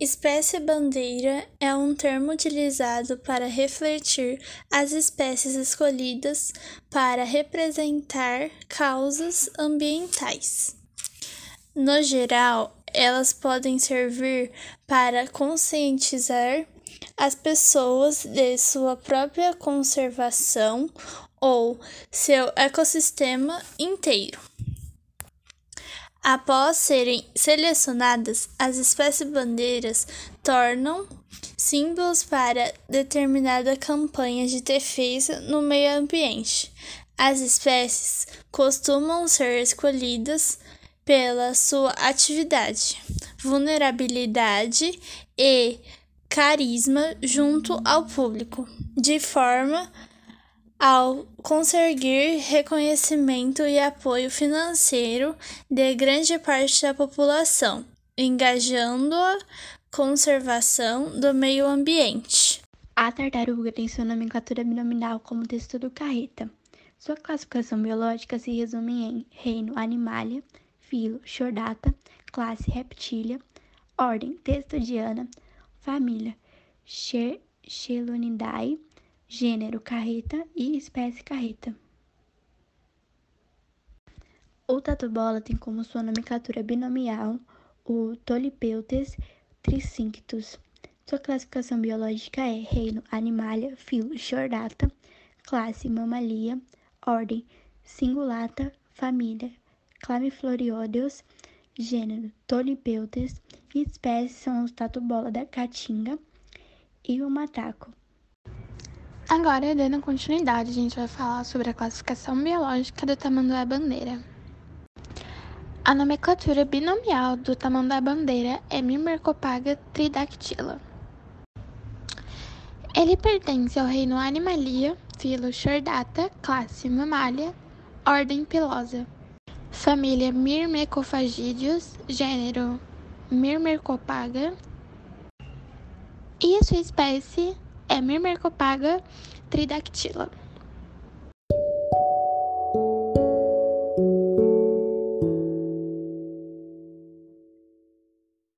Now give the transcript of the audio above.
Espécie-bandeira é um termo utilizado para refletir as espécies escolhidas para representar causas ambientais. No geral, elas podem servir para conscientizar as pessoas de sua própria conservação ou seu ecossistema inteiro. Após serem selecionadas, as espécies-bandeiras tornam símbolos para determinada campanha de defesa no meio ambiente. As espécies costumam ser escolhidas pela sua atividade, vulnerabilidade e carisma junto ao público, de forma ao conseguir reconhecimento e apoio financeiro de grande parte da população, engajando a conservação do meio ambiente. A tartaruga tem sua nomenclatura binominal como texto do carreta. Sua classificação biológica se resume em reino Animalia, filo Chordata, classe Reptilia, ordem Testodiana, família Chelonidae, gênero carreta e espécie carreta. O tatu-bola tem como sua nomenclatura binomial o Tolipeutes tricinctus. Sua classificação biológica é reino Animalia, filo Chordata, classe Mammalia, ordem Cingulata, família Clamiflorioideus, gênero Tolipeutes e espécies são os tatu-bola da caatinga e o mataco. Agora, dando continuidade, a gente vai falar sobre a classificação biológica do tamanduá-bandeira. A nomenclatura binomial do tamanduá-bandeira é Myrmecopaga tridactyla. Ele pertence ao reino Animalia, filo Chordata, classe Mammalia, ordem Pilosa, família Myrmecophagídeos, gênero Myrmecopaga, e a sua espécie é Myrmecopaga tridactyla.